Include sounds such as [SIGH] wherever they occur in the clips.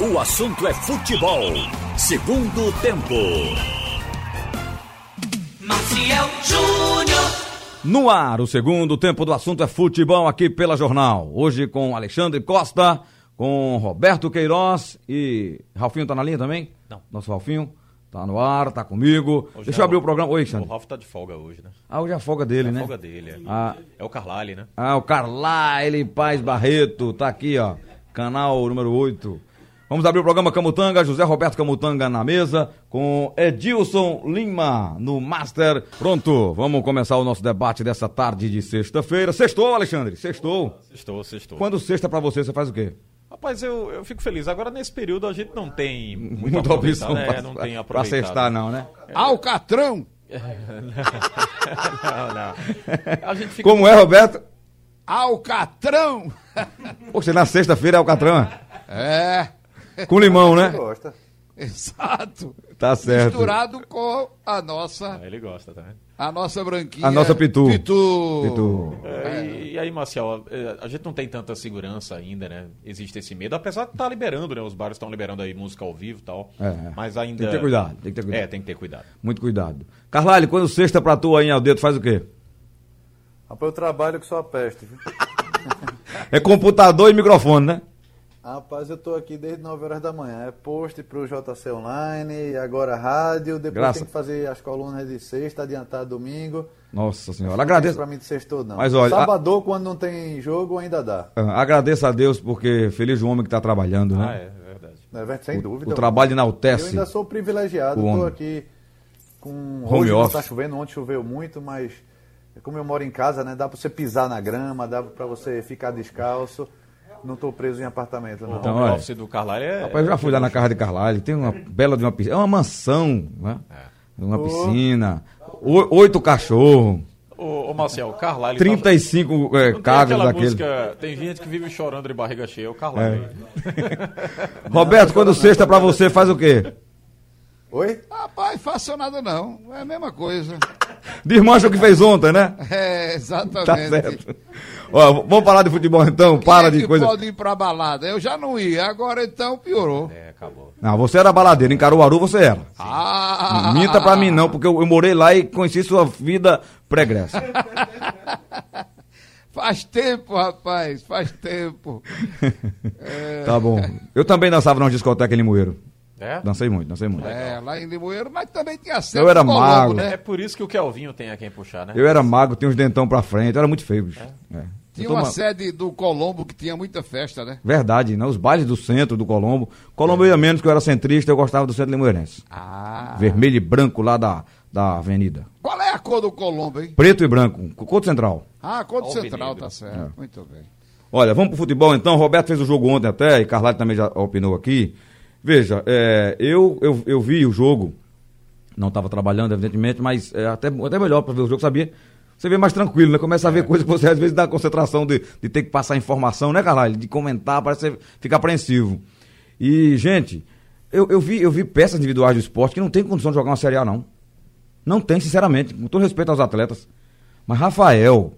O assunto é futebol. Segundo tempo. Maciel Júnior. No ar, o segundo tempo do assunto é futebol aqui pela Jornal. Hoje com Alexandre Costa, com Roberto Queiroz e. Ralfinho tá na linha também? Não. Nosso Ralfinho tá no ar, tá comigo. Hoje Deixa é eu abrir o- o programa. Oi, O Alexandre. Ralf tá de folga hoje, né? Ah, hoje é a folga dele, É a né? folga dele, é. Ah. É o Carlyle, né? Ah, o Carlyle Paz Barreto, tá aqui, ó. Canal número 8. Vamos abrir o programa Camutanga, José Roberto Camutanga na mesa, com Edilson Lima no Master. Pronto, vamos começar o nosso debate dessa tarde de sexta-feira. Sextou, Alexandre? Sextou. Sextou, sextou. Quando sexta pra você, você faz o quê? Rapaz, eu, eu fico feliz. Agora, nesse período, a gente não tem muita, Muita opção né? pra, não tem pra sextar, não, né? Alcatrão! [LAUGHS] não, não. A gente fica... Como é, Roberto? Alcatrão! Poxa, na sexta-feira é o Catrão. É, Com limão, né? Gosta. exato. Tá certo. Misturado com a nossa, Ah, Ele gosta, tá vendo? a nossa branquinha. A nossa pitu. Pitu. Pitu. É, e, e aí, Marcial, é, a gente não tem tanta segurança ainda, né? Existe esse medo, apesar de estar liberando, né? Os bares estão liberando aí música ao vivo e tal. É. Mas ainda. Tem que ter cuidado, tem que ter cuidado. É, tem que ter cuidado. Muito cuidado. Carlyle, quando sexta pra tu aí em Aldedo, faz o quê? Rapaz, eu trabalho que só a peste. viu? [LAUGHS] É computador e microfone, né? Rapaz, eu tô aqui desde 9 horas da manhã. É post pro JC Online, agora rádio, depois Graça- tem que fazer as colunas de sexta, adiantar domingo. Nossa senhora, Não agradeço. Pra mim de sextou, não. Mas olha, Sábado, quando não tem jogo, ainda dá. Ah, Agradeço a Deus porque feliz o homem que está trabalhando, Ah, né? é, é verdade. Né? Sem dúvida. O trabalho Eu enaltece. ainda sou privilegiado, o tô homem. aqui com. Home Hoje não tá chovendo, ontem choveu muito, mas como eu moro em casa, né? Dá pra você pisar na grama, dá pra você ficar descalço. Não tô preso em apartamento, não. Então, o é. office do Carlyle é. Rapaz, eu já fui lá na casa de Carlyle, tem uma bela de uma piscina. É uma mansão, né? Uma piscina, o- oito cachorros, Ô, ô Marcel, Carlyle. 35 é, Não tem cagos aquela daquele. música, tem gente que vive chorando de barriga cheia, é o Carlyle. [LAUGHS] Roberto, quando sexta pra você, faz o quê? Oi? Rapaz, faço nada não. É a mesma coisa. Desmancha o que fez ontem, né? É, exatamente. Tá certo. Ó, vamos falar de futebol então, para Quem é de coisa. pode ir pra balada? Eu já não ia, agora então piorou. É, acabou. Não, você era baladeiro, em Caruaru você era. Ah! Minta pra mim não, porque eu, eu morei lá e conheci sua vida pregressa. [LAUGHS] Faz tempo, rapaz, faz tempo. É, [LAUGHS] Tá bom. Eu também dançava numa discoteca em Limoeiro. É? Dancei muito, dancei muito. é, lá em Limoeiro, mas também tinha sede Eu era Colombo, mago. né? É por isso que o Kelvinho tem a quem puxar, né? Eu era mago, tinha uns dentão pra frente, eu era muito feio, bicho. É. Tinha uma ma- sede do Colombo que tinha muita festa, né? Verdade, né? Os bailes do centro do Colombo. Colombo ia menos que eu era centrista, eu gostava do centro limoeirense. Ah. Vermelho e branco lá da, da avenida. Qual é a cor do Colombo, hein? Preto e branco, Couto Central. Ah, a cor do. Central, tá certo. É. Muito bem. Olha, vamos pro futebol então. Roberto fez o jogo ontem até, e Carlade também já opinou aqui. Veja, é, eu, eu, eu vi o jogo, não estava trabalhando, evidentemente, mas é até, até melhor para ver o jogo, sabia? Você vê mais tranquilo, né? Começa a ver coisas que você às vezes dá concentração de, de ter que passar informação, né, Carlyle? De comentar, parece que você fica apreensivo. E, gente, eu, eu, vi, eu vi peças individuais do esporte que não tem condição de jogar uma Série A, não. Não tem, sinceramente, com todo respeito aos atletas. Mas Rafael,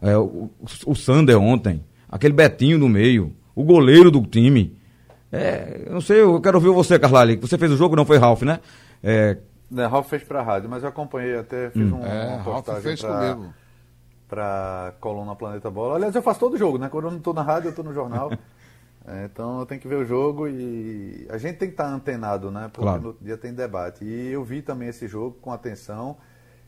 é, o, o Sander ontem, aquele Betinho no meio, o goleiro do time. É, eu não sei, eu quero ouvir você, Carlali. Você fez o jogo, não foi Ralf, né? É, Né, Ralf fez pra rádio, mas eu acompanhei até, fiz um, É, uma postagem fez pra, comigo. pra coluna Planeta Bola. Aliás, eu faço todo jogo, né? Quando eu não tô na rádio, eu tô no jornal. [LAUGHS] É, então eu tenho que ver o jogo e a gente tem que estar antenado, né? Porque Claro. no dia tem debate. E eu vi também esse jogo com atenção.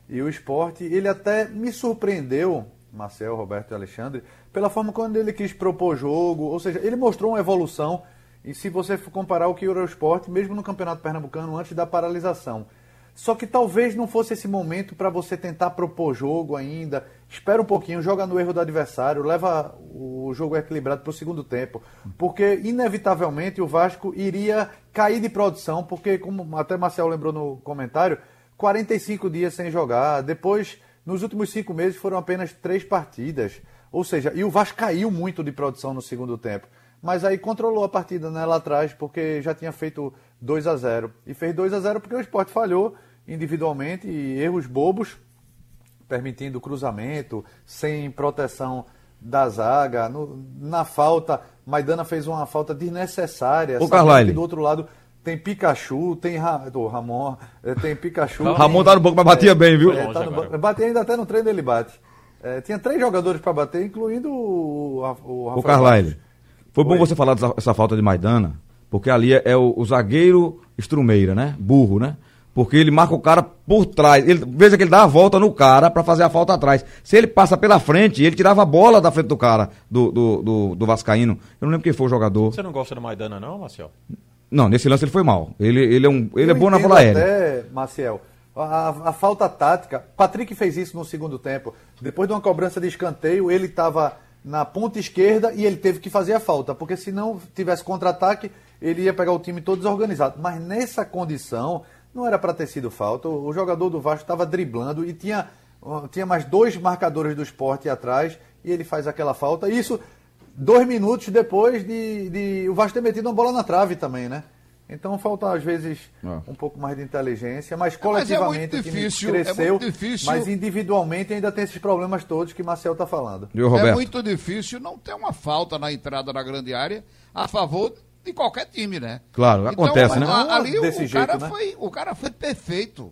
E o esporte, ele até me surpreendeu, Marcel, Roberto e Alexandre, pela forma quando ele quis propor jogo. Ou seja, ele mostrou uma evolução. E se você for comparar o que era o esporte, mesmo no Campeonato Pernambucano, antes da paralisação. Só que talvez não fosse esse momento para você tentar propor jogo ainda. Espera um pouquinho, joga no erro do adversário, leva o jogo equilibrado para o segundo tempo. Porque, inevitavelmente, o Vasco iria cair de produção, porque, como até Marcel lembrou no comentário, 45 dias sem jogar. Depois, nos últimos cinco meses, foram apenas três partidas. Ou seja, e o Vasco caiu muito de produção no segundo tempo. Mas aí controlou a partida né, lá atrás, porque já tinha feito 2 a 0 E fez 2 a 0 porque o esporte falhou individualmente e erros bobos, permitindo cruzamento, sem proteção da zaga, no- na falta, Maidana fez uma falta desnecessária. Sabendo Carlyle. Do outro lado tem Pikachu, tem Ra... do Ramon, eh, tem Pikachu. O [LAUGHS] Ramon tá no banco, mas batia bem, viu? É, tá no. Bate ainda até no treino ele bate. É, tinha três jogadores para bater, incluindo o, o Ô, Rafael Carlyle, Bastos. Foi bom Oi. você falar dessa essa falta de Maidana, porque ali é, é o, o zagueiro estrumeira, né? Burro, né? Porque ele marca o cara por trás. Ele, veja que ele dá a volta no cara pra fazer a falta atrás. Se ele passa pela frente, ele tirava a bola da frente do cara, do, do, do, do Vascaíno. Eu não lembro quem foi o jogador. Você não gosta do Maidana, não, Marcel? Não, nesse lance ele foi mal. Ele, ele é, um, ele é bom na bola aérea. Até, Maciel, a, a falta tática. Patrick fez isso no segundo tempo. Depois de uma cobrança de escanteio, ele estava na ponta esquerda e ele teve que fazer a falta, porque se não tivesse contra-ataque, ele ia pegar o time todo desorganizado. Mas nessa condição, não era para ter sido falta. O, jogador do Vasco estava driblando e tinha, tinha mais dois marcadores do esporte atrás e ele faz aquela falta. Isso dois minutos depois de, de o Vasco ter metido uma bola na trave também, né? Então falta às vezes Ah. um pouco mais de inteligência, mas Mas é coletivamente muito o time difícil, é cresceu, muito difícil. mas individualmente ainda tem esses problemas todos que Marcel está falando. Viu, É Roberto? muito difícil não ter uma falta na entrada da grande área a favor de qualquer time, né? Claro, acontece, né? Ali o, Desse o jeito, cara né? foi, o cara foi perfeito.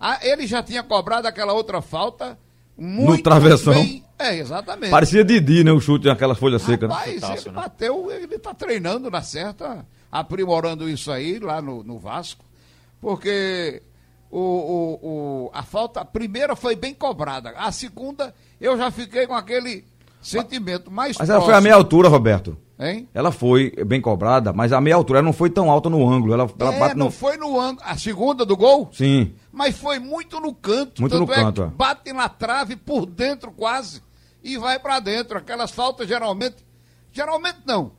Ah, ele já tinha cobrado aquela outra falta muito travessão. bem. É, exatamente. Parecia Didi, né? O chute naquelas folhas secas, né? Rapaz, Chutaço, ele né? bateu, ele tá treinando na certa, aprimorando isso aí lá no, no Vasco, porque o, o, o- a falta, a primeira foi bem cobrada, a segunda eu já fiquei com aquele sentimento mais Mas ela foi a próximo, meia altura, Roberto. Hein? Ela foi bem cobrada, mas a meia altura ela não foi tão alta no ângulo. Ela, ela É, bate não no. foi no ângulo, a segunda do gol, Sim. mas foi muito no canto. Muito no é canto, é. bate na trave por dentro quase e vai pra dentro. Aquelas faltas geralmente, geralmente não.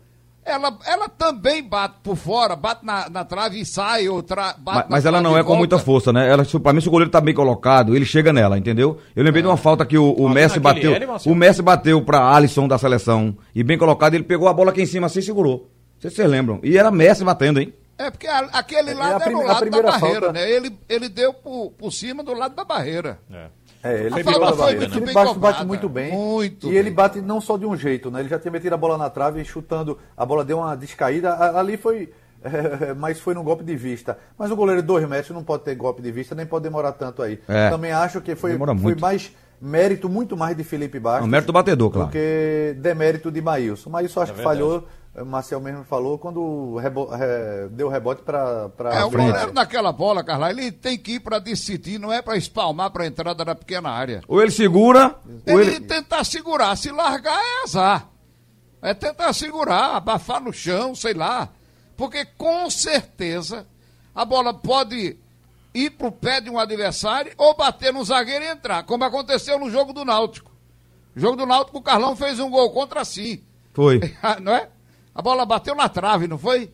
Ela, ela também bate por fora, bate na, na trave e sai, ou tra, bate Mas, mas ela não é com muita força, né? Ela, se- pra mim, se o goleiro tá bem colocado, ele chega nela, entendeu? Eu lembrei de uma falta que o, o Messi bateu. L? O Messi bateu pra Alisson da seleção. E bem colocado, ele pegou a bola aqui em cima assim e segurou. Não sei se vocês lembram. E era Messi batendo, hein? É porque a- aquele É, lado a era o lado da barreira, falta- né? Ele, ele deu por, por cima do lado da barreira. É. É, ele barreira, muito né? Ele bate, bate muito bem. Muito e ele bem. bate não só de um jeito, né? Ele já tinha metido a bola na trave e chutando, a bola deu uma descaída. Ali foi. [LAUGHS] é, mas foi num golpe de vista. Mas o goleiro de dois metros não pode ter golpe de vista, nem pode demorar tanto aí. É. Também acho que foi, foi mais mérito, muito mais de Felipe Bastos. Mérito do batedor, claro. Do que demérito de Maílson. Maílson acho É que falhou, o Marcel mesmo falou, quando rebo- re- deu rebote para É, o goleiro daquela bola, Carla, ele tem que ir pra decidir, não é pra espalmar pra entrada da pequena área. Ou ele segura, ou Ele ele. tentar segurar, se largar é azar. É tentar segurar, abafar no chão, sei lá. Porque com certeza a bola pode ir pro pé de um adversário ou bater no zagueiro e entrar, como aconteceu no jogo do Náutico. O jogo do Náutico, o Carlão fez um gol contra si. Foi. [LAUGHS] não é? A bola bateu na trave, não foi?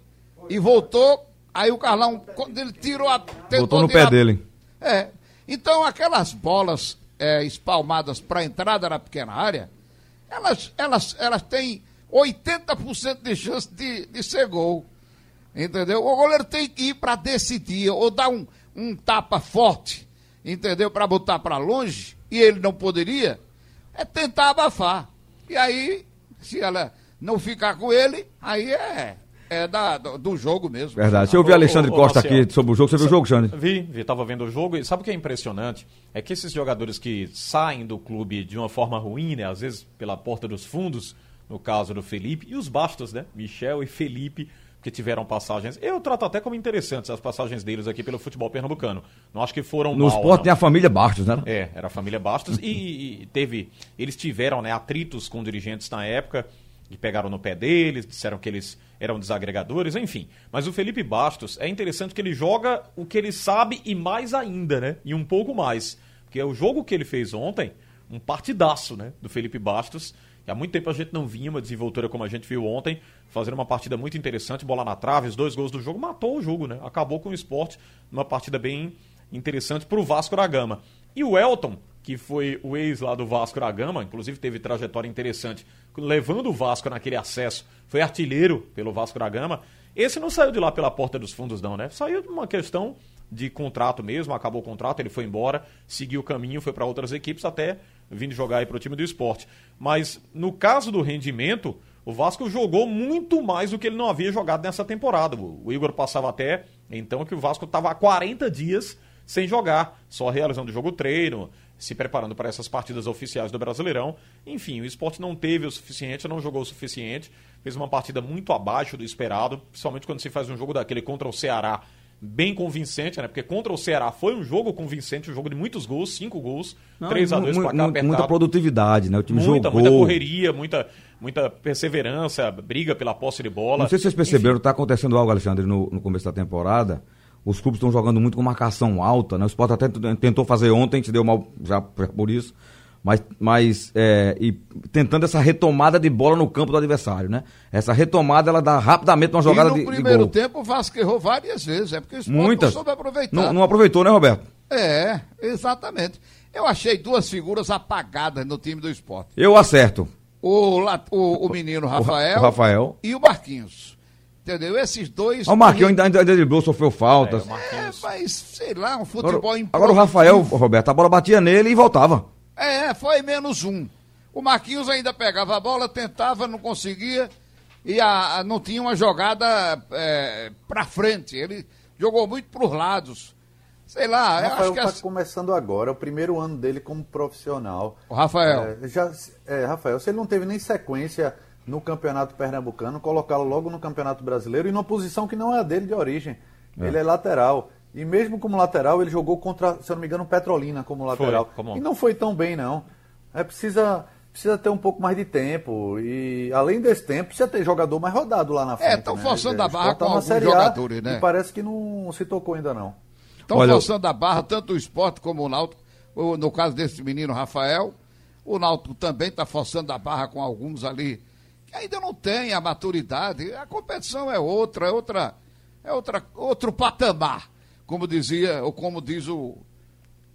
E voltou, aí o Carlão, quando ele tirou a. Botou no tirar- pé dele. É. Então, aquelas bolas é, espalmadas para entrada na pequena área, elas, elas, elas têm 80% de chance de, de ser gol. Entendeu? O goleiro tem que ir para decidir, ou dar um, um tapa forte, entendeu? Para botar para longe, e ele não poderia, é tentar abafar. E aí, se ela não ficar com ele, aí é, é da, do, do jogo mesmo. Verdade. Se eu vi Ô, Alexandre ô, ô, Costa Marcelo. aqui sobre o jogo, você viu o jogo, Xande? Vi, vi, tava vendo o jogo e sabe o que é impressionante? É que esses jogadores que saem do clube de uma forma ruim, né? Às vezes pela porta dos fundos, no caso do Felipe, e os bastos, né? Michel e Felipe, que tiveram passagens. Eu trato até como interessantes as passagens deles aqui pelo futebol pernambucano. Não acho que foram No mal, esporte tem a família Bastos, né? É, era a família Bastos e, e teve. Eles tiveram né, atritos com dirigentes na época, que pegaram no pé deles, disseram que eles eram desagregadores, enfim. Mas o Felipe Bastos é interessante que ele joga o que ele sabe e mais ainda, né? E um pouco mais. Porque é o jogo que ele fez ontem, um partidaço, né? Do Felipe Bastos. Há muito tempo a gente não vinha uma desenvoltura como a gente viu ontem, fazendo uma partida muito interessante, bola na trave, os dois gols do jogo, matou o jogo, né? Acabou com o esporte numa partida bem interessante para o Vasco da Gama. E o Elton, que foi o ex lá do Vasco da Gama, inclusive teve trajetória interessante, levando o Vasco naquele acesso, foi artilheiro pelo Vasco da Gama. Esse não saiu de lá pela porta dos fundos, não, né? Saiu de uma questão de contrato mesmo, acabou o contrato, ele foi embora, seguiu o caminho, foi para outras equipes até vindo jogar aí pro time do esporte. Mas no caso do rendimento, o Vasco jogou muito mais do que ele não havia jogado nessa temporada. O o Igor passava até então que o Vasco estava há 40 dias sem jogar, só realizando jogo treino, se preparando para essas partidas oficiais do Brasileirão. Enfim, o esporte não teve o suficiente, não jogou o suficiente, fez uma partida muito abaixo do esperado, principalmente quando se faz um jogo daquele contra o Ceará bem convincente, né? Porque contra o Ceará foi um jogo convincente, um jogo de muitos gols, cinco gols, Não, 3 a 2 mu- para cá apertado. Muita produtividade, né? O time muita, jogou. muita correria, muita, muita perseverança, briga pela posse de bola. Não sei se vocês perceberam, está acontecendo algo, Alexandre, no, no começo da temporada. Os clubes estão jogando muito com marcação alta, né? O Sport até tentou fazer ontem, se deu mal já por isso. Mas, mas é, e tentando essa retomada de bola no campo do adversário, né? Essa retomada, ela dá rapidamente uma jogada e no de, de primeiro gol. tempo o Vasco errou várias vezes, é porque o Muitas. não soube aproveitar. Não, não aproveitou, né, Roberto? É, exatamente. Eu achei duas figuras apagadas no time do esporte. Eu acerto. O, o, o menino Rafael, o Rafael. e o Marquinhos. Entendeu? Esses dois. O Marquinhos ainda, ainda driblou, sofreu faltas. É. É, mas, sei lá, um futebol agora, agora o Rafael, Roberto, a bola batia nele e voltava. É, foi menos um. O Marquinhos ainda pegava a bola, tentava, não conseguia. E a, a- não tinha uma jogada é, pra frente. Ele jogou muito pros lados. Sei lá, Rafael acho que. está as- começando agora, é o primeiro ano dele como profissional. O Rafael. É, já, é, Rafael, se ele não teve nem sequência no Campeonato Pernambucano, colocá-lo logo no Campeonato Brasileiro e numa posição que não é a dele de origem. Ele é lateral. E mesmo como lateral, ele jogou contra, se eu não me engano, Petrolina como lateral. como- E não foi tão bem, não. É, precisa, precisa ter um pouco mais de tempo. E além desse tempo, precisa ter jogador mais rodado lá na frente. tão né? forçando a barra com alguns Série A jogadores, né? E parece que não se tocou ainda, não. Estão forçando a barra, tanto o esporte como o Náutico. No caso desse menino Rafael, o Náutico também está forçando a barra com alguns ali que ainda não tem a maturidade. A competição é outra, é outra, é outra, outro patamar, como dizia, ou como diz o,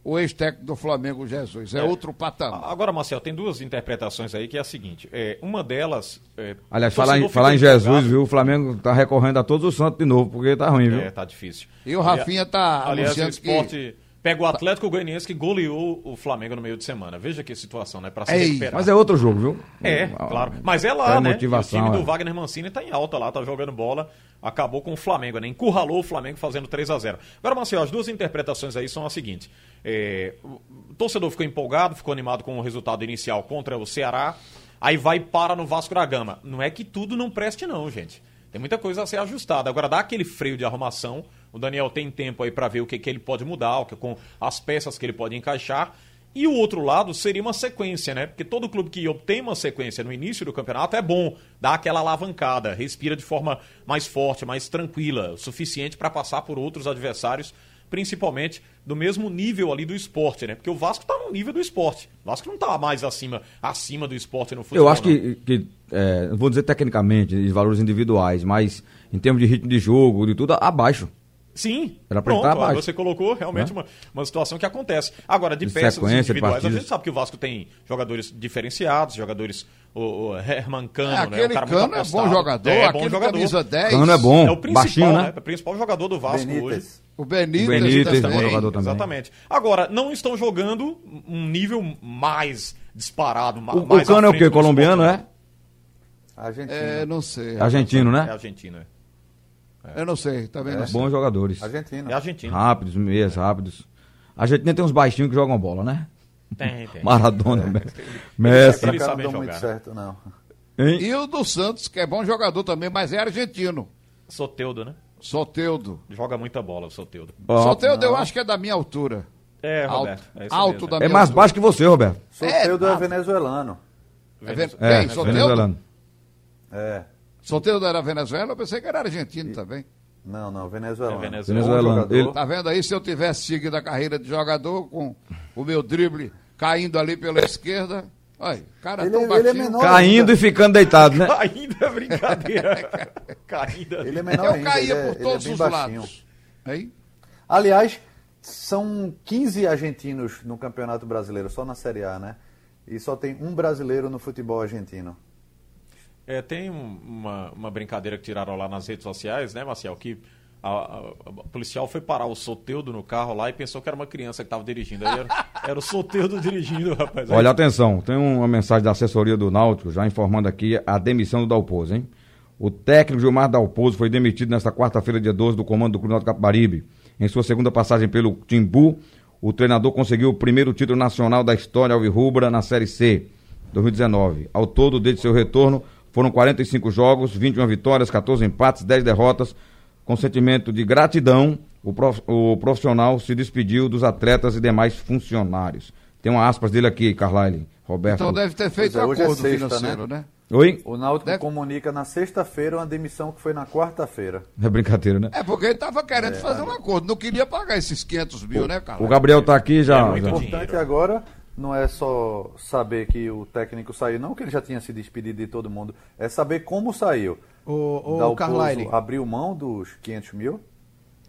o ex-técnico do Flamengo, Jesus. É, É. outro patamar. Agora, Marcel, tem duas interpretações aí que é a seguinte. É, uma delas. É, Aliás, falar em, falar em Jesus, viu? O Flamengo tá recorrendo a todos os santos de novo, porque tá ruim, viu? É, tá difícil. E o Rafinha tá Aliás, o anunciando que- esporte pega o Atlético Goianiense que goleou o Flamengo no meio de semana. Veja que situação, né? Pra se Ei, recuperar. Mas é outro jogo, viu? É, Ah, claro. Mas é lá, é né? motivação, E o time do é. Wagner Mancini tá em alta lá, tá jogando bola. Acabou com o Flamengo, né? Encurralou o Flamengo fazendo 3 a 0 Agora, Marcelo, as duas interpretações aí são as seguintes. É, o torcedor ficou empolgado, ficou animado com o resultado inicial contra o Ceará. Aí vai e para no Vasco da Gama. Não é que tudo não preste, não, gente. Tem muita coisa a ser ajustada. Agora, dá aquele freio de arrumação. O Daniel tem tempo aí para ver o que, que ele pode mudar, o que, com as peças que ele pode encaixar. E o outro lado seria uma sequência, né? Porque todo clube que obtém uma sequência no início do campeonato é bom, dá aquela alavancada, respira de forma mais forte, mais tranquila, o suficiente para passar por outros adversários, principalmente do mesmo nível ali do esporte, né? Porque o Vasco tá no nível do esporte. O Vasco não tá mais acima, acima do esporte no futebol. Eu acho não. que, que é, não vou dizer tecnicamente, de valores individuais, mas em termos de ritmo de jogo, de tudo, abaixo. Sim, Era pra pronto, você colocou realmente Né? uma, uma situação que acontece. Agora, de, De peças individuais, a partidas. gente sabe que o Vasco tem jogadores diferenciados, jogadores, o, o Herman Cano, É, né? aquele um cara muito Cano é bom jogador, é, bom aquele jogador. camisa 10. Cano é bom, É o principal, baixinho, né? né? É o principal jogador do Vasco hoje. Benítez. O Benítez, O Benítez, também. bom jogador também. Exatamente. Agora, não estão jogando um nível mais disparado, O, o mais à Cano é o quê? Colombiano, esporte, é? Argentina. É, não sei. Argentino, né? É né? argentino, é. Eu não sei, também não sei. Bons jogadores. Argentina. É argentino. Rápidos, meias rápidos. A Argentina tem uns baixinhos que jogam bola, né? Tem, tem. [LAUGHS] Maradona, Messi. Messi. Eles não sabem deu muito jogar. certo, não. Hein? E o do Santos, que é bom jogador também, mas é argentino. Soteudo, né? Soteudo. Joga muita bola, o Soteudo. Ó, Soteudo eu acho que é da minha altura. É, Alto, Roberto. É isso alto mesmo. da É minha mais altura. baixo que você, Roberto. Soteudo é, nada. venezuelano. É, É? Soteudo? venezuelano. É. Soteudo era Venezuela? Eu pensei que era argentino também. Não, não, venezuelano. É Venezuelano. jogador. Ele- Tá vendo aí? Se eu tivesse seguido a carreira de jogador com o meu drible caindo ali pela esquerda. Olha, o cara Ele- tão ele é menor. Caindo e ficando deitado, né? Ainda é brincadeira. [LAUGHS] Caindo. Ele é menor Eu ainda, caía ele é, por ele é todos bem os baixinho. lados. Aí? Aliás, são 15 argentinos no Campeonato Brasileiro, só na Série A, né? E só tem um brasileiro no futebol argentino. É, tem um- uma, uma brincadeira que tiraram lá nas redes sociais, né, Marcel? Que a, a- a policial foi parar o Soteudo no carro lá e pensou que era uma criança que estava dirigindo. Aí era, [LAUGHS] era o Soteudo dirigindo, rapaz. Aí- Olha, atenção, tem uma mensagem da assessoria do Náutico já informando aqui a demissão do Dalpozo, hein? O técnico Gilmar Dalpozo foi demitido nesta quarta-feira, dia 12, do comando do Clube Náutico Capibaribe. Em sua segunda passagem pelo Timbu, o treinador conseguiu o primeiro título nacional da história alvirrubra na Série C, 2019. Ao todo, desde seu retorno, foram 45 jogos, 21 vitórias, 14 empates, 10 derrotas. Com sentimento de gratidão, o, prof- o profissional se despediu dos atletas e demais funcionários. Tem uma aspas dele aqui, Carlyle, Roberto. Então deve ter feito Pois é, é acordo sexta, financeiro, né? Oi? O Náutico Deve- comunica na sexta-feira uma demissão que foi na quarta-feira. É brincadeira, né? É porque ele estava querendo fazer um acordo, não queria pagar esses 500 mil, né, cara? O Gabriel tá aqui já. É muito já- O importante agora não é só saber que o técnico saiu, não que ele já tinha se despedido de todo mundo, é saber como saiu. Ô, ô Dalpozo Carlyle, abriu mão dos 500 mil?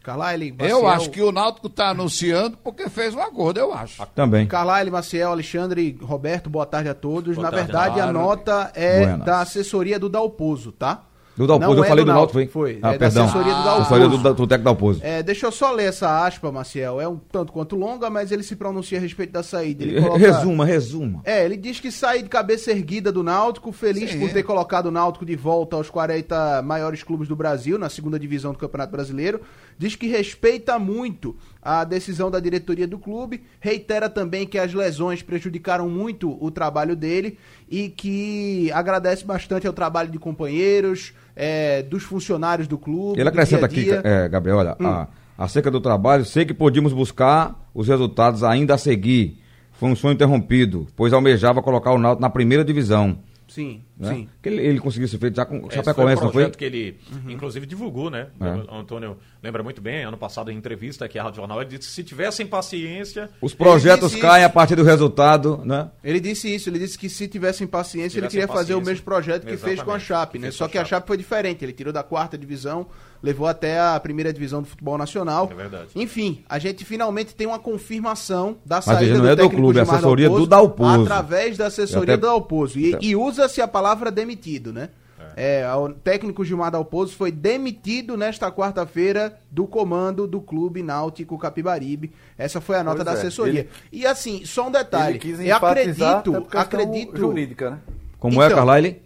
Carlyle, Eu Maciel- acho que o Náutico está anunciando porque fez um acordo, eu acho. Também. Carlyle, Maciel, Alexandre, Roberto, boa tarde a todos. Boa Na tarde, verdade, a nota é Buenas. da assessoria do Dalpozo, tá? Do Dalpozo, Não eu é falei do do Náutico, foi? Foi, Ah, é perdão. da assessoria do Dalpozo. Assessoria do, do técnico Dalpozo. É, deixa eu só ler essa aspa, Maciel. É um tanto quanto longa, mas ele se pronuncia a respeito da saída. Ele [LAUGHS] coloca- Resuma, resuma. É, ele diz que sai de cabeça erguida do Náutico, feliz Sim. por ter colocado o Náutico de volta aos 40 maiores clubes do Brasil, na segunda divisão do Campeonato Brasileiro. Diz que respeita muito a decisão da diretoria do clube, reitera também que as lesões prejudicaram muito o trabalho dele e que agradece bastante ao trabalho de companheiros, é, dos funcionários do clube. Ele acrescenta dia aqui, é, Gabriel, olha, Hum. a- acerca do trabalho, sei que podíamos buscar os resultados ainda a seguir. Foi um sonho interrompido, pois almejava colocar o Náutico na primeira divisão. Sim, Né? sim. Que ele, ele conseguiu ser feito já com o Esse foi um Chapecoense, não foi? projeto que ele, inclusive, divulgou, né? É. O Antônio lembra muito bem, ano passado, em entrevista aqui à Rádio Jornal, ele disse que se tivessem paciência... Os projetos caem isso. a partir do resultado, né? Ele disse isso, ele disse que se tivessem paciência, ele Tivessem queria fazer o paciência. mesmo projeto que fez com a Chape, né? Só a que a. Chape foi diferente, ele tirou da quarta divisão, levou até a primeira divisão do futebol nacional. É verdade. Enfim, a gente finalmente tem uma confirmação da Mas saída veja, não do é do técnico clube, é a Gilmar assessoria do Dalpozo. Através da assessoria Eu até- do Dalpozo. E, e usa-se a palavra demitido, né? É, o técnico Gilmar Dalpozo foi demitido nesta quarta-feira do comando do Clube Náutico Capibaribe. Essa foi a nota Pois da é, assessoria. ele- E assim, só um detalhe. Ele quis eu acredito, questão acredito. jurídica, né? Como é, Então- Carlyle?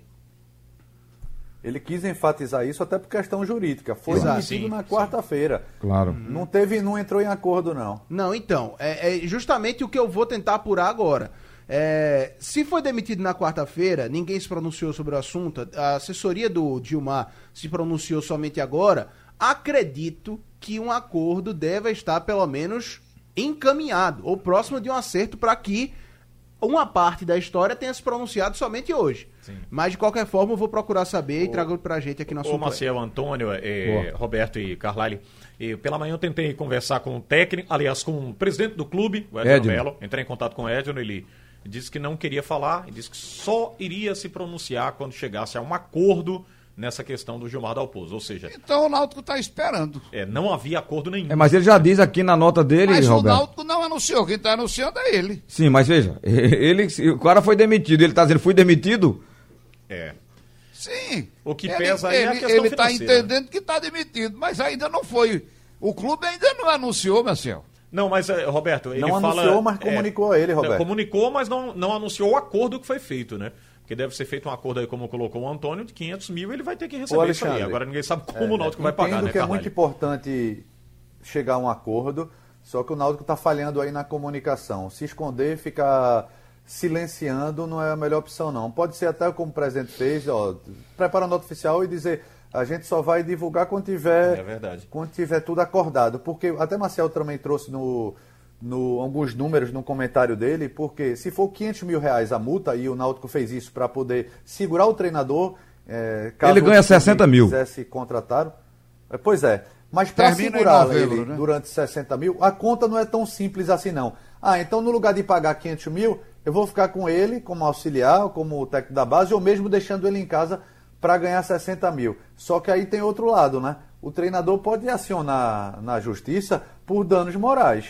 Ele quis enfatizar isso até por questão jurídica. Foi demitido na quarta-feira. Claro. Não teve, não entrou em acordo não. Não, então, é, é justamente o que eu vou tentar apurar agora. É, se foi demitido na quarta-feira, ninguém se pronunciou sobre o assunto, a assessoria do Gilmar se pronunciou somente agora. Acredito que um acordo deve estar, pelo menos, encaminhado ou próximo de um acerto para que uma parte da história tenha se pronunciado somente hoje. Mas, de qualquer forma, eu vou procurar saber e trago pra gente aqui no Ô, assunto. Maciel, Antônio, eh, Roberto e Carlyle, eh, pela manhã eu tentei conversar com o técnico, aliás, com o presidente do clube, o Edno Edno. Melo. Entrei em contato com o Edno, ele disse que não queria falar, e disse que só iria se pronunciar quando chegasse a um acordo nessa questão do Gilmar Dalpozo. Ou seja, Então o Náutico está esperando. eh, não havia acordo nenhum. É, mas ele já diz aqui na nota dele, Mas o Roberto. Náutico não anunciou, quem está anunciando é ele. Sim, mas veja, [LAUGHS] ele, o cara foi demitido, ele tá dizendo, fui demitido? É. Sim. O que ele, pesa aí é a ele, questão Ele está entendendo que está demitido, mas ainda não foi. O clube ainda não anunciou, Marcel. Não, mas, eh, Roberto, ele Não fala... anunciou, mas eh, comunicou a ele, não, Roberto. Comunicou, mas não, não anunciou o acordo que foi feito, né? Porque deve ser feito um acordo aí, como colocou o Antônio, de 500 mil, ele vai ter que receber isso aí. Alexandre, Agora ninguém sabe como É, o Náutico vai pagar, Entendo né, que é muito importante chegar a um acordo, só que o Náutico está falhando aí na comunicação. Se esconder, ficar silenciando não é a melhor opção não. Pode ser até como o presidente fez, ó, prepara a nota oficial e dizer a gente só vai divulgar quando tiver, É verdade. quando tiver tudo acordado. Porque até Marcel também trouxe no, no, alguns números no comentário dele, porque se for 500 mil reais a multa, e o Náutico fez isso para poder segurar o treinador, é, caso Ele ganha o time 60 mil. quisesse contratar. É, Pois é. Mas para segurar novembro, ele né? durante 60 mil, a conta não é tão simples assim não. Ah, então no lugar de pagar 500 mil, eu vou ficar com ele como auxiliar, como técnico da base, ou mesmo deixando ele em casa para ganhar 60 mil. Só que aí tem outro lado, né? O treinador pode acionar na justiça por danos morais.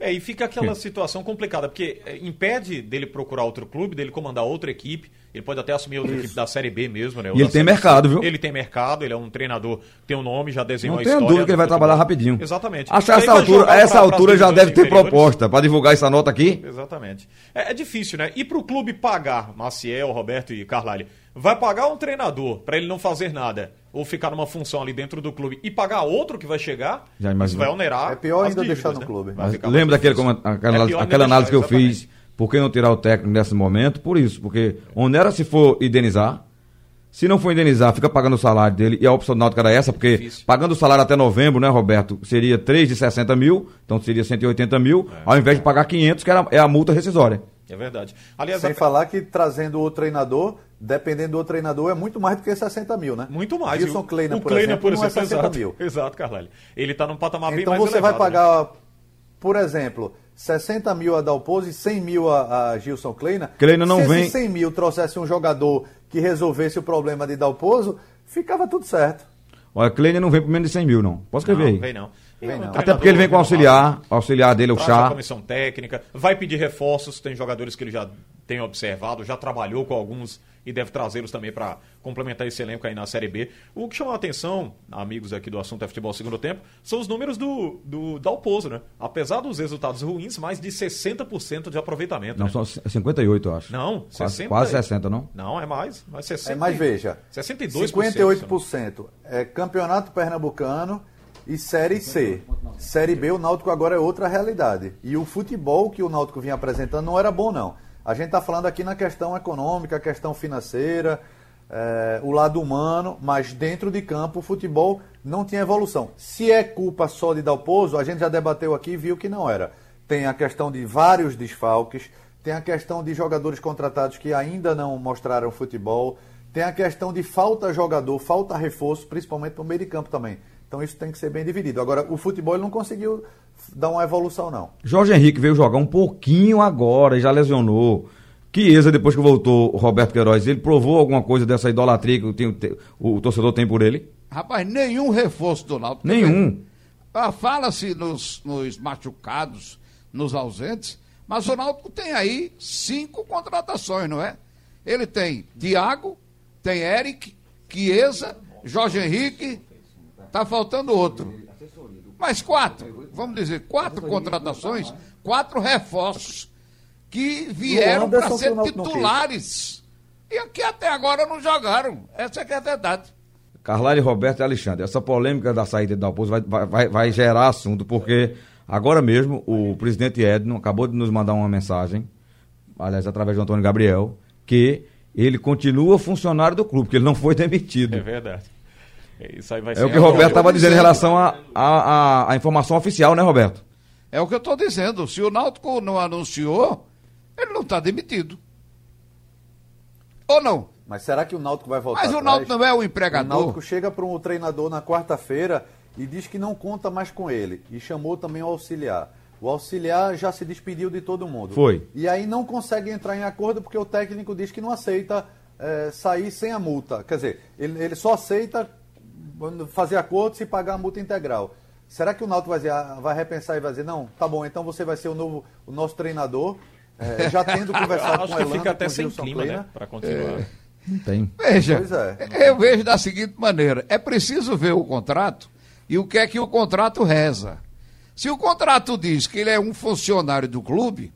É, e fica aquela situação complicada, porque é, impede dele procurar outro clube, dele comandar outra equipe. Ele pode até assumir outra equipe da Série B mesmo, né? ou E ele tem mercado, C. viu? Ele tem mercado, ele é um treinador, tem um nome, já desenhou Não a tenho história. dúvida que ele vai trabalhar rapidinho. Exatamente. Acho que essa altura, jogar essa pra- altura já divisões deve ter proposta para divulgar essa nota aqui. Exatamente. É, é difícil, né? E pro clube pagar, Maciel, Roberto e Carlalho, vai pagar um treinador pra ele não fazer nada ou ficar numa função ali dentro do clube e pagar outro que vai chegar, Já isso vai onerar. É pior ainda dívidas, deixar no né? clube. Lembra daquele, como- aquela, É aquela análise que eu deixar, fiz? exatamente. Por que não tirar o técnico nesse momento? Por isso, porque onera se for indenizar. Se não for indenizar, fica pagando o salário dele. E a opção do Náutico era essa, porque Difícil. pagando o salário até novembro, né, Roberto? Seria 3 de 60 mil, então seria 180 mil, ao invés de pagar 500, que era, é a multa rescisória. É verdade. Aliás, Sem a- falar que trazendo o treinador, dependendo do treinador, é muito mais do que 60 mil, né? muito mais. Kleiner, o por Kleiner, exemplo, por não é exemplo, 60 exato. mil. Exato, Carlalho. Ele tá num patamar bem Então mais você vai né? pagar, por exemplo, 60 mil a Dalpozo e 100 mil a, a Gilson Kleiner. Kleiner não Se vem- esses 100 mil trouxesse um jogador que resolvesse o problema de Dalpozo, ficava tudo certo. Olha, Kleiner não vem por menos de 100 mil, não. Posso escrever Não, aí? vem não. Vem É um não. Até porque ele vem com o auxiliar, o auxiliar dele, o Chá. comissão técnica, vai pedir reforços, tem jogadores que ele já tem observado, já trabalhou com alguns e deve trazê-los também para complementar esse elenco aí na Série B. O que chamou a atenção, amigos aqui do assunto é futebol segundo tempo, são os números do, do Dalpozo, né? Apesar dos resultados ruins, mais de 60% de aproveitamento. Não, né? são 58, eu acho. Não, quase, 60. quase 60, não? Não, é mais. mais 60, É, mas veja, 62%. 58% é campeonato pernambucano e Série C. Série B, o Náutico agora é outra realidade. E o futebol que o Náutico vinha apresentando não era bom, não. A gente está falando aqui na questão econômica, questão financeira, é, o lado humano, mas dentro de campo o futebol não tinha evolução. Se é culpa só de Dalpozo, a gente já debateu aqui e viu que não era. Tem a questão de vários desfalques, tem a questão de jogadores contratados que ainda não mostraram futebol, tem a questão de falta jogador, falta reforço, principalmente no meio de campo também. Então isso tem que ser bem dividido. Agora, o futebol ele não conseguiu dar uma evolução, não. Jorge Henrique veio jogar um pouquinho agora e já lesionou. Chiesa, depois que voltou o Roberto Queiroz, ele provou alguma coisa dessa idolatria que o, tem- o, o torcedor tem por ele? Rapaz, nenhum reforço do Náutico. Nenhum. Ah, Fala-se nos, nos machucados, nos ausentes, mas o Náutico tem aí cinco contratações, não é? Ele tem Thiago, tem Eric, Chiesa, Jorge Henrique, tá faltando outro. Mas quatro, vamos dizer, quatro contratações, quatro reforços que vieram Anderson para ser titulares. E que até agora não jogaram. Essa é que é a verdade. Carlyle, Roberto e Alexandre. Essa polêmica da saída de Dalpozo vai, vai, vai, vai gerar assunto, porque agora mesmo o presidente Edno acabou de nos mandar uma mensagem, aliás, através do Antônio Gabriel, que ele continua funcionário do clube, que ele não foi demitido. É verdade. É, Isso aí vai É ser o que o Roberto estava dizendo em relação à a, a, a informação oficial, né, Roberto? É o que eu estou dizendo. Se o Náutico não anunciou, ele não está demitido. Ou não? Mas será que o Náutico vai voltar Mas o atrás? Náutico não é o O empregador. Náutico chega para um treinador na quarta-feira e diz que não conta mais com ele. E chamou também o auxiliar. O auxiliar já se despediu de todo mundo. Foi. E aí não consegue entrar em acordo porque o técnico diz que não aceita eh, sair sem a multa. Quer dizer, ele, ele só aceita fazer acordo se pagar a multa integral. Será que o Náutico vai, dizer, ah, vai repensar e vai dizer, não, tá bom, então você vai ser o novo, o nosso treinador, eh, já tendo [LAUGHS] conversado Acho com o que Elano, fica até com sem Gilson clima, Kleiner. né? Pra continuar. Não tem. Veja, Pois é. eu vejo da seguinte maneira: é preciso ver o contrato e o que é que o contrato reza. Se o contrato diz que ele é um funcionário do clube,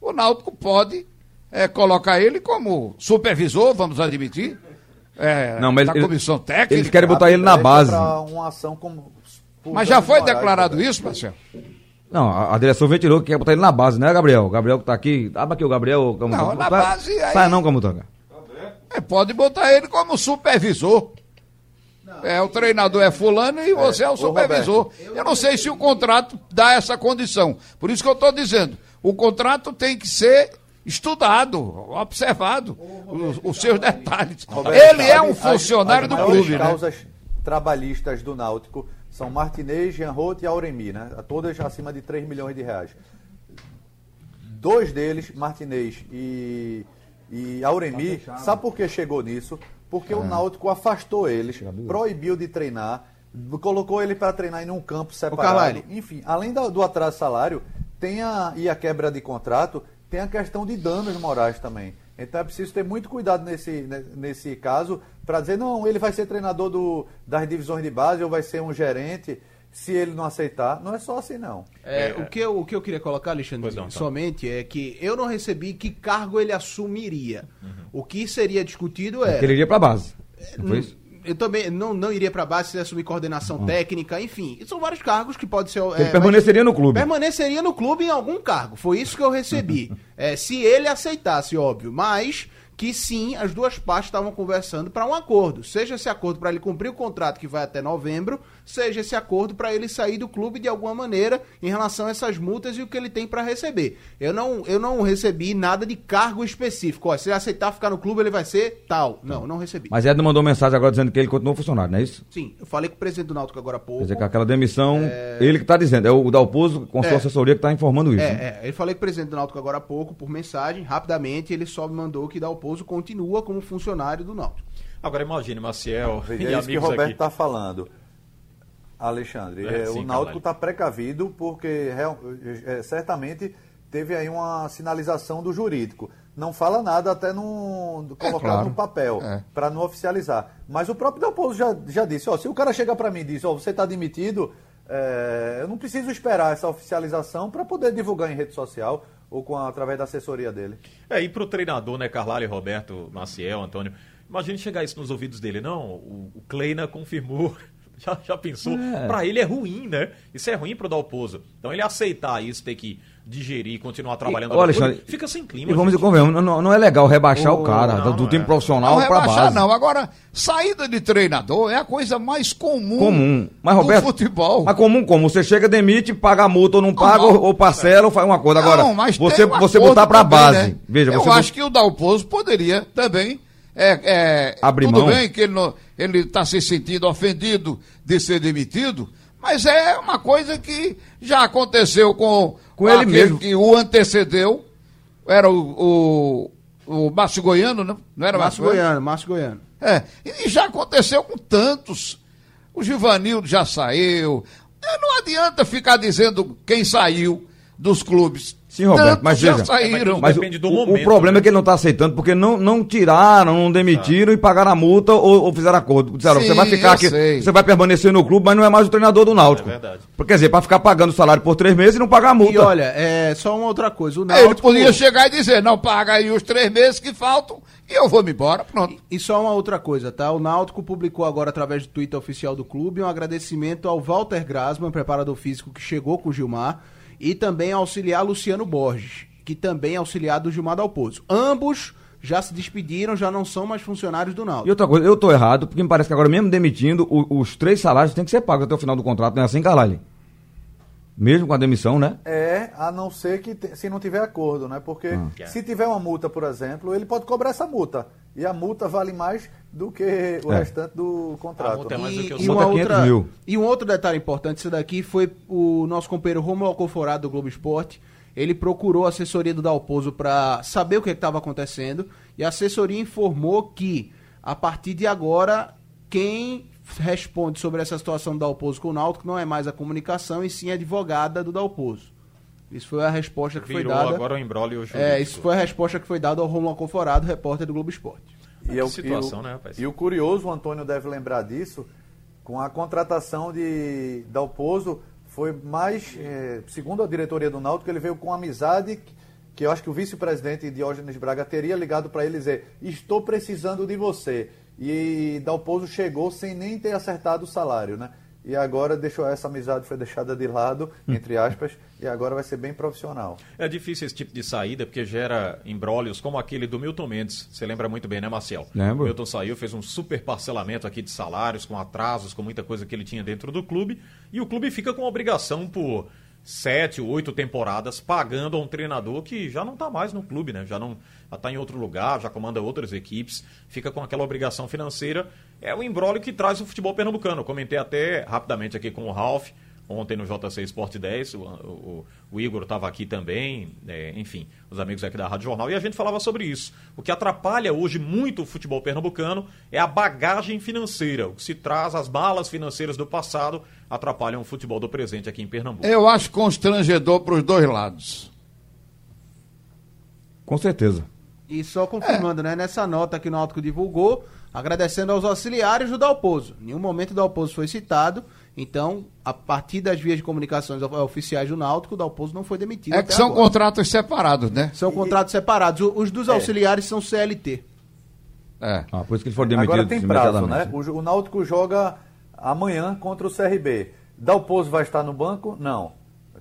o Náutico pode eh, colocar ele como supervisor, vamos admitir, eh, Não, mas da ele- comissão técnica. eles querem botar ele na base. uma ação como Mas já foi declarado Roberto. isso, Marcelo? Não, a, a direção ventilou que quer botar ele na base, né, Gabriel? Gabriel que tá aqui. Abre aqui o Gabriel. Camutanga. Não, na Sai- base, aí- Sai não, Camutanga. É, pode botar ele como supervisor. É, o treinador é fulano e você é, o Ô, supervisor. Eu não sei se o contrato dá essa condição. Por isso que eu estou dizendo, o contrato tem que ser estudado, observado, os, os seus detalhes. Roberto, Ele é um as- funcionário as do maiores clube, né? causas trabalhistas do Náutico são Martinez, Jean Roth e Auremi, né? Todas acima de 3 milhões de reais. Dois deles, Martinez e, e Auremi, sabe por que chegou nisso? Porque o Náutico afastou eles, proibiu de treinar, colocou ele para treinar em um campo separado. Enfim, além do, do atraso de salário, tem a, e a quebra de contrato, tem a questão de danos morais também. Então é preciso ter muito cuidado nesse, ne- nesse caso para dizer, não, ele vai ser treinador do, das divisões de base ou vai ser um gerente. Se ele não aceitar, não é só assim, não. É, o, que eu, o que eu queria colocar, Alexandre, não, então. somente é que eu não recebi que cargo ele assumiria. O que seria discutido Que era. ele iria pra base. Não foi isso? Eu também não, não iria pra base se assumir coordenação técnica, enfim. São vários cargos que pode ser. Ele é, permaneceria no clube. Permaneceria no clube em algum cargo. Foi isso que eu recebi. [LAUGHS] É, se ele aceitasse, óbvio. Mas que sim, as duas partes estavam conversando para um acordo. Seja esse acordo para ele cumprir o contrato que vai até novembro, seja esse acordo para ele sair do clube de alguma maneira em relação a essas multas e o que ele tem para receber. Eu não, eu não recebi nada de cargo específico. Ó, se ele aceitar ficar no clube, ele vai ser tal. Não, não recebi. Mas Edno mandou mensagem agora dizendo que ele continuou funcionário, não é isso? Sim, eu falei com o presidente do Náutico agora há pouco. Quer dizer que aquela demissão, ele que tá dizendo, é o Dalpozo com sua É. assessoria que tá informando isso. né? É, é, ele falei com o presidente do Náutico agora há pouco, por mensagem, rapidamente, ele só me mandou que Dalpozo continua como funcionário do Náutico. Agora imagine, Maciel e é isso que o Roberto está falando. Alexandre, É, é, sim, o Náutico está precavido porque é, certamente teve aí uma sinalização do jurídico. Não fala nada até no, colocado claro. no papel, É. para não oficializar. Mas o próprio Dalpozo já, já disse, ó, se o cara chegar para mim e diz, ó, você está demitido, é, eu não preciso esperar essa oficialização para poder divulgar em rede social ou com a- através da assessoria dele. É, e pro treinador, né, Carlalho, Roberto, Maciel, Antônio, imagine chegar isso nos ouvidos dele. Não, o, o Kleina confirmou, [LAUGHS] já, já pensou. É. Pra ele é ruim, né? Isso é ruim pro Dalpozo. Então ele aceitar isso, ter que digerir, continuar trabalhando, Alexandre, clube, fica sem clima, E vamos dizer, não, não é legal rebaixar Ô, o cara não, do, do não time é. profissional rebaixar, base. não. Agora, saída de treinador é a coisa mais comum, Comum. Mas, do Roberto. futebol. Mas comum como? Você chega, demite, paga a multa ou não paga, não. ou, parcela, ou faz um acordo. Agora, Não, mas você, você botar pra também, base. né? Veja, Eu você acho que o Dalpozo poderia também. É, é, Abrir tudo mão. bem que ele está se sentindo ofendido de ser demitido, mas é uma coisa que já aconteceu com, Com ele mesmo. que o antecedeu. Era o, o, o Márcio Goiano, não? Não era Márcio Goiano, Márcio Goiano. É, e já aconteceu com tantos. O Givanildo já saiu. É, Não adianta ficar dizendo quem saiu dos clubes. Sim, Roberto, Tantos mas já veja. saíram. Mas Depende o, do o- momento, o problema né? é que ele não está aceitando, porque não, não tiraram, não demitiram e pagaram a multa ou, ou fizeram acordo. Disseram, Sim, você vai ficar aqui, sei. você vai permanecer no clube, mas não é mais o treinador do Náutico. É verdade. Quer dizer, para ficar pagando salário por três meses e não pagar a multa. E olha, é só uma outra coisa. O É, Ele Náutico, podia chegar e dizer, não, paga aí os três meses que faltam e eu vou me embora. Pronto. E só uma outra coisa, tá? O Náutico publicou agora através do Twitter oficial do clube um agradecimento ao Walter Grasman, preparador físico que chegou com o Gilmar, e também auxiliar Luciano Borges, que também é auxiliar do Gilmar Dalpozo. Ambos já se despediram, já não são mais funcionários do E Náutico. outra coisa, eu tô errado, porque me parece que agora mesmo demitindo, o- os três salários têm que ser pagos até o final do contrato, não é assim, Carlalho? Mesmo com a demissão, né? É, a não ser que te- se não tiver acordo, né? Porque Ah. se tiver uma multa, por exemplo, ele pode cobrar essa multa. E a multa vale mais do que o É. restante do contrato. multa é mais do que o E, e, salário. uma Bota 500 outra, mil. e um outro detalhe importante, isso daqui foi o nosso companheiro Romulo Alcoforado do Globo Esporte. Ele procurou a assessoria do Dalpozo para saber o que estava acontecendo e a assessoria informou que a partir de agora quem responde sobre essa situação do Dalpozo com o Náutico não é mais a comunicação e sim a advogada do Dalpozo. Isso foi a resposta que Virou foi dada. agora o embrólio jurídico. É, isso foi a resposta que foi dada ao Romulo Alcoforado, repórter do Globo Esporte. E, é o- Que situação, e o, né, rapaz? E o curioso, o Antônio deve lembrar disso, com a contratação de Dalpozo, foi mais, eh, segundo a diretoria do Náutico, ele veio com amizade que- que eu acho que o vice-presidente Diógenes Braga teria ligado para ele dizer, estou precisando de você. E Dalpozo chegou sem nem ter acertado o salário, né? E agora deixou essa amizade foi deixada de lado, entre aspas, e agora vai ser bem profissional. É difícil esse tipo de saída, porque gera embrólios como aquele do Milton Mendes. Você lembra muito bem, né, Marcel? Lembro. Milton saiu, fez um super parcelamento aqui de salários, com atrasos, com muita coisa que ele tinha dentro do clube. E o clube fica com obrigação por sete, oito temporadas pagando a um treinador que já não está mais no clube, né? Já não está em outro lugar, já comanda outras equipes, fica com aquela obrigação financeira. É o embrólio que traz o futebol pernambucano. Eu comentei até rapidamente aqui com o Ralph, ontem no JC Sport 10, o, o- o Igor estava aqui também, é, enfim, os amigos aqui da Rádio Jornal, e a gente falava sobre isso. O que atrapalha hoje muito o futebol pernambucano é a bagagem financeira. O que se traz, as malas financeiras do passado, atrapalham o futebol do presente aqui em Pernambuco. Eu acho constrangedor para os dois lados. Com certeza. E só confirmando, né? Nessa nota que o Náutico divulgou, agradecendo aos auxiliares do Dalpozo. Em nenhum momento o Dalpozo foi citado. Então, a partir das vias de comunicações of- oficiais do Náutico, o Dalpozo não foi demitido. É que até são agora. contratos separados, né? São contratos separados. O- Os dos auxiliares são CLT. É. Ah, por isso que eles foram demitidos Agora tem prazo, né? O, o Náutico joga amanhã contra o CRB. Dalpozo vai estar no banco? Não.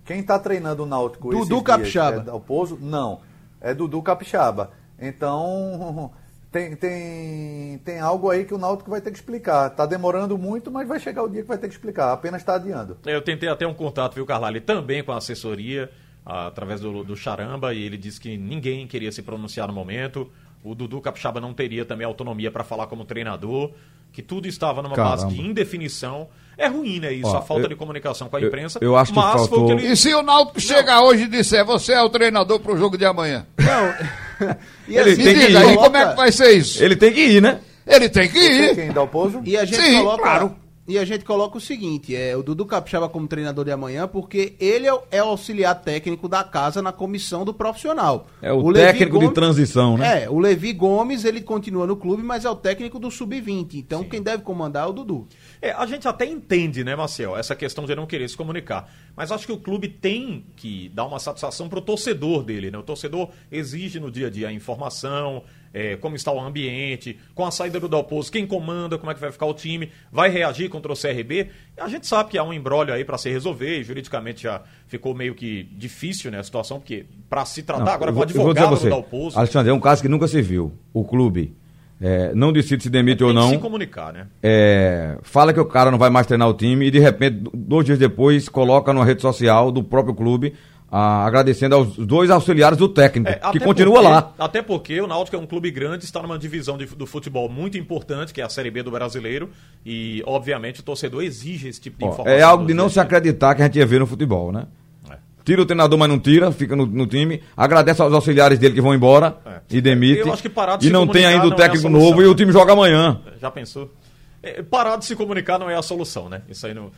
Quem está treinando o Náutico Dudu esses dias Capixaba. É Dalpozo? Não. É Dudu Capixaba. Então, tem, tem, tem algo aí que o Náutico vai ter que explicar. Está demorando muito, mas vai chegar o dia que vai ter que explicar. Apenas está adiando. Eu tentei até um contato, viu, Carlalho, também com a assessoria, através do, do Charamba, e ele disse que ninguém queria se pronunciar no momento. O Dudu Capixaba não teria também autonomia para falar como treinador, que tudo estava numa Caramba. base de indefinição. É ruim, né, isso, Ó, a falta eu- de comunicação com a eu- imprensa. eu acho que mas foi o faltou- que ele... E se o Náutico chegar hoje e disser, você é o treinador pro jogo de amanhã? Não. [LAUGHS] e Ele Me tem que ir. aí, como é que vai ser isso? Ele tem que ir, né? Ele tem que ir. quem, Dalpozo? E a gente Sim, coloca. claro. E a gente coloca o seguinte: é o Dudu Capixaba como treinador de amanhã, porque ele é o, é o auxiliar técnico da casa na comissão do profissional. É o, Levi técnico de transição, né? É, o Levi Gomes, ele continua no clube, mas é o técnico do sub-20. Então quem deve comandar é o Dudu. É, a gente até entende, né, Marcel, essa questão de não querer se comunicar. Mas acho que o clube tem que dar uma satisfação pro torcedor dele, né? O torcedor exige no dia a dia a informação, é, como está o ambiente, com a saída do Dalpozo, quem comanda, como é que vai ficar o time, vai reagir contra o CRB. A gente sabe que há um embrólio aí para se resolver, e juridicamente já ficou meio que difícil, né, a situação, porque para se tratar Não, agora com o advogado do Dalpozo, Alexandre, é um caso que nunca se viu. O clube é, não decide se demite ou tem que se não. comunicar, né? é, fala que o cara não vai mais treinar o time e de repente, dois dias depois, coloca numa rede social do próprio clube ah, agradecendo aos dois auxiliares do técnico, É, que continua porque- lá. Até porque o Náutico é um clube grande, está numa divisão de- do futebol muito importante, que é a Série B do brasileiro, e obviamente o torcedor exige esse tipo de Ó, informação. é algo de não se acreditar que a gente ia ver no futebol, né? É. Tira o treinador, mas não tira, fica no, no time. Agradece aos auxiliares dele que vão embora É. e demite. Eu acho que parar de E não tem ainda o é técnico solução, novo e né? o time joga amanhã. Já pensou? É, parar de se comunicar não é a solução, né? Isso aí não.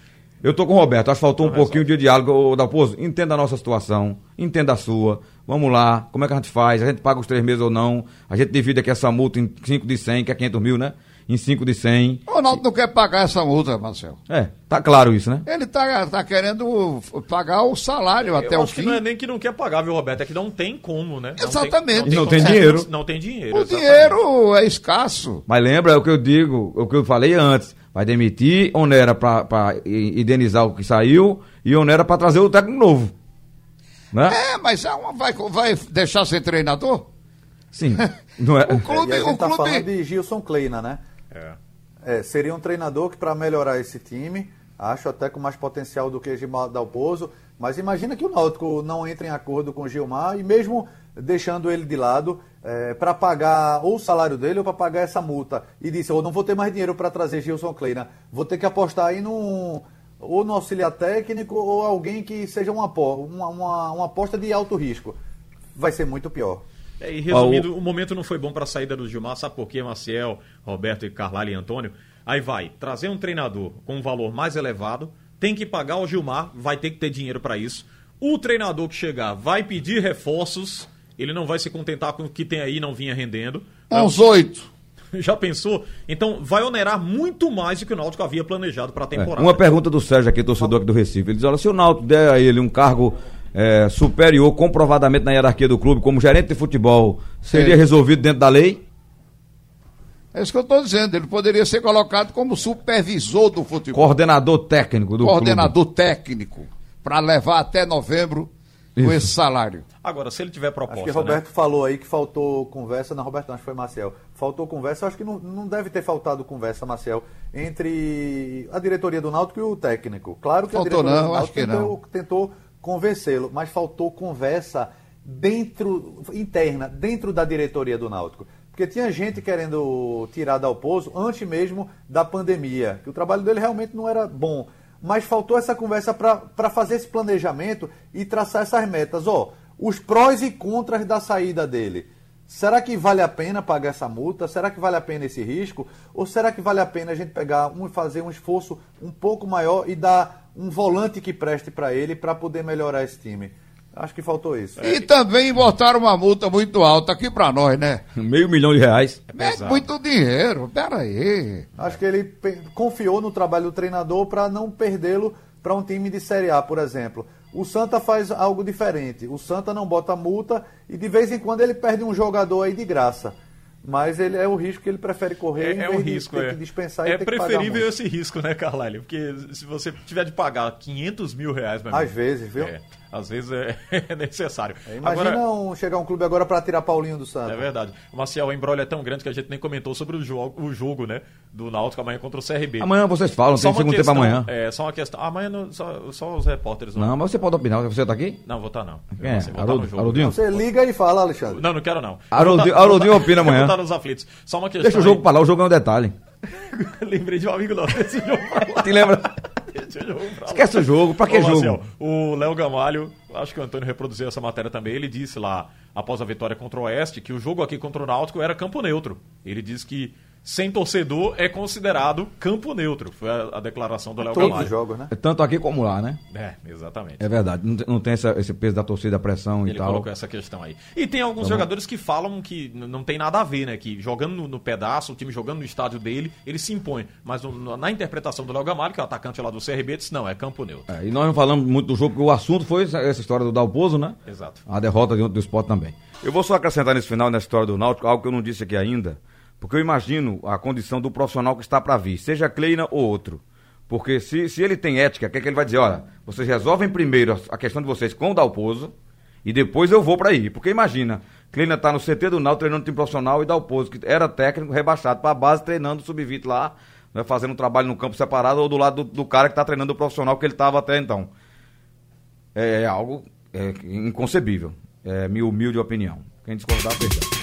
Eu tô com o Roberto, acho que faltou um Não pouquinho de diálogo. Ô, Dalpozo, entenda a nossa situação, entenda a sua. Vamos lá, como é que a gente faz? A gente paga os três meses ou não? A gente divide aqui essa multa em 5 de 100, que é 500 mil, né? Em 5 de 100. O Náutico não quer pagar essa multa, Marcelo. É, tá claro isso, né? Ele tá, tá querendo pagar o salário até eu o acho que fim. não é nem que não quer pagar, viu, Roberto? É que não tem como, né? Não Exatamente. E não tem como- dinheiro. Não tem dinheiro. O exatamente. dinheiro é escasso. Mas lembra é o que eu digo, o que eu falei antes. Vai demitir, onera i- indenizar o que saiu e onera pra trazer o técnico novo. Né? É, mas é uma- vai, vai deixar ser treinador? Sim. [LAUGHS] Não é? O clube, a gente o está clube. falando de Gilson Kleina, né? É. É, seria um treinador que, para melhorar esse time, acho até com mais potencial do que Gilmar Dalpozo. Mas imagina que o Náutico não entra em acordo com o Gilmar e mesmo deixando ele de lado para pagar ou o salário dele ou para pagar essa multa. E disse, eu não vou ter mais dinheiro para trazer Gilson Kleina. Vou ter que apostar aí num, ou no auxiliar técnico ou alguém que seja uma, uma, uma, uma aposta de alto risco. Vai ser muito pior. É, e resumindo, o... momento não foi bom para a saída do Gilmar, sabe por quê, Maciel, Roberto e Carlalho e Antônio? Aí vai, trazer um treinador com um valor mais elevado, tem que pagar o Gilmar, vai ter que ter dinheiro para isso. O treinador que chegar vai pedir reforços, ele não vai se contentar com o que tem aí não vinha rendendo. Uns oito. [LAUGHS] Já pensou? Então vai onerar muito mais do que o Náutico havia planejado para a É, temporada. Uma pergunta do Sérgio aqui, torcedor aqui do Recife. Ele diz, olha, se o Náutico der a ele um cargo é, superior, comprovadamente na hierarquia do clube, como gerente de futebol, seria Sim. resolvido dentro da lei? É isso que eu estou dizendo. Ele poderia ser colocado como supervisor do futebol. Coordenador técnico do coordenador técnico. Para levar até novembro com Isso. esse salário. Agora, se ele tiver proposta, Acho que né? Roberto falou aí que faltou conversa. Não, Roberto, não, acho que foi Marcel. Faltou conversa. Eu acho que não, não deve ter faltado conversa, Marcel, entre a diretoria do Náutico e o técnico. Claro que Faltou a diretoria não, do acho Náutico que tentou, tentou convencê-lo, mas faltou conversa dentro, interna, dentro da diretoria do Náutico. Porque tinha gente querendo tirar Dalpozo antes mesmo da pandemia, que o trabalho dele realmente não era bom. Mas faltou essa conversa para fazer esse planejamento e traçar essas metas. Ó, os prós e contras da saída dele. Será que vale a pena pagar essa multa? Será que vale a pena esse risco? Ou será que vale a pena a gente pegar um fazer um esforço um pouco maior e dar um volante que preste para ele para poder melhorar esse time? Acho que faltou isso. E também botaram uma multa muito alta aqui pra nós, né? [LAUGHS] Meio milhão de reais. É muito dinheiro, peraí. Acho que ele confiou no trabalho do treinador para não perdê-lo para um time de Série A, por exemplo. O Santa faz algo diferente. O Santa não bota multa e de vez em quando ele perde um jogador aí de graça. Mas ele é o risco que ele prefere correr em É, é vez um de risco, ter é. que dispensar e é ter que pagar preferível multa. esse risco, né, Carlalho? Porque se você tiver de pagar 500 mil reais... meu Às vezes, viu? É, às vezes é, [LAUGHS] é necessário. Imagina Agora, um, chegar um clube agora para tirar Paulinho do Santa. É verdade. O Marcial, o embrolho é tão grande que a gente nem comentou sobre o jogo, o jogo né, do Náutico amanhã contra o CRB. Amanhã vocês falam, Só tem segundo questão, tempo amanhã. É, só uma questão. Amanhã não- só, só os repórteres. Não, mas você pode opinar. Você tá aqui? Não, vou estar não. Quem é? Você vou tá no jogo. Haroldinho? Você liga e fala, Alexandre. Não, não quero não. Haroldinho- Eu vou tá- eu tá- opina amanhã. Eu vou estar nos aflitos. Só uma questão. Deixa o jogo aí. pra lá, o jogo é um detalhe. [LAUGHS] Lembrei de um amigo nosso. Esse jogo. Te lembra? Deixa o jogo. Esquece o jogo, pra que jogo? O Léo Gamalho, acho que o Antônio reproduziu essa matéria também, ele disse lá, após a vitória contra o Oeste, que o jogo aqui contra o Náutico era campo neutro. Ele disse que sem torcedor é considerado campo neutro. Foi a, a declaração do Léo Todos Gamalho. os jogos, né? É Tanto aqui como lá, né? É, exatamente. É verdade. Não tem, não tem essa- esse peso da torcida, a pressão e Ele tal. colocou essa questão aí. E tem alguns jogadores que falam que não tem nada a ver, né? Que jogando no, no pedaço, o time jogando no estádio dele, ele se impõe. Mas no- no- na interpretação do Léo Gamalho, que é o atacante lá do CRB, disse, não, é campo neutro. É, e nós não falamos muito do jogo, porque o assunto foi essa, essa história do Dalpozo, né? Exato. A derrota do, do esporte também. Eu vou só acrescentar nesse final, nessa história do Náutico, algo que eu não disse aqui ainda, porque eu imagino a condição do profissional que está para vir, seja Kleina ou outro. Porque se, se ele tem ética, o que, é que ele vai dizer? Olha, vocês resolvem primeiro a, questão de vocês com o Dalpozo e depois eu vou para aí. Porque imagina, Kleina tá no CT do Náutico treinando time profissional e Dalpozo, que era técnico rebaixado para a base, treinando sub-20 lá, né, fazendo um trabalho no campo separado ou do lado do, do cara que está treinando o profissional que ele estava até então é, é algo é, inconcebível. É minha humilde opinião. Quem discordar, perdão.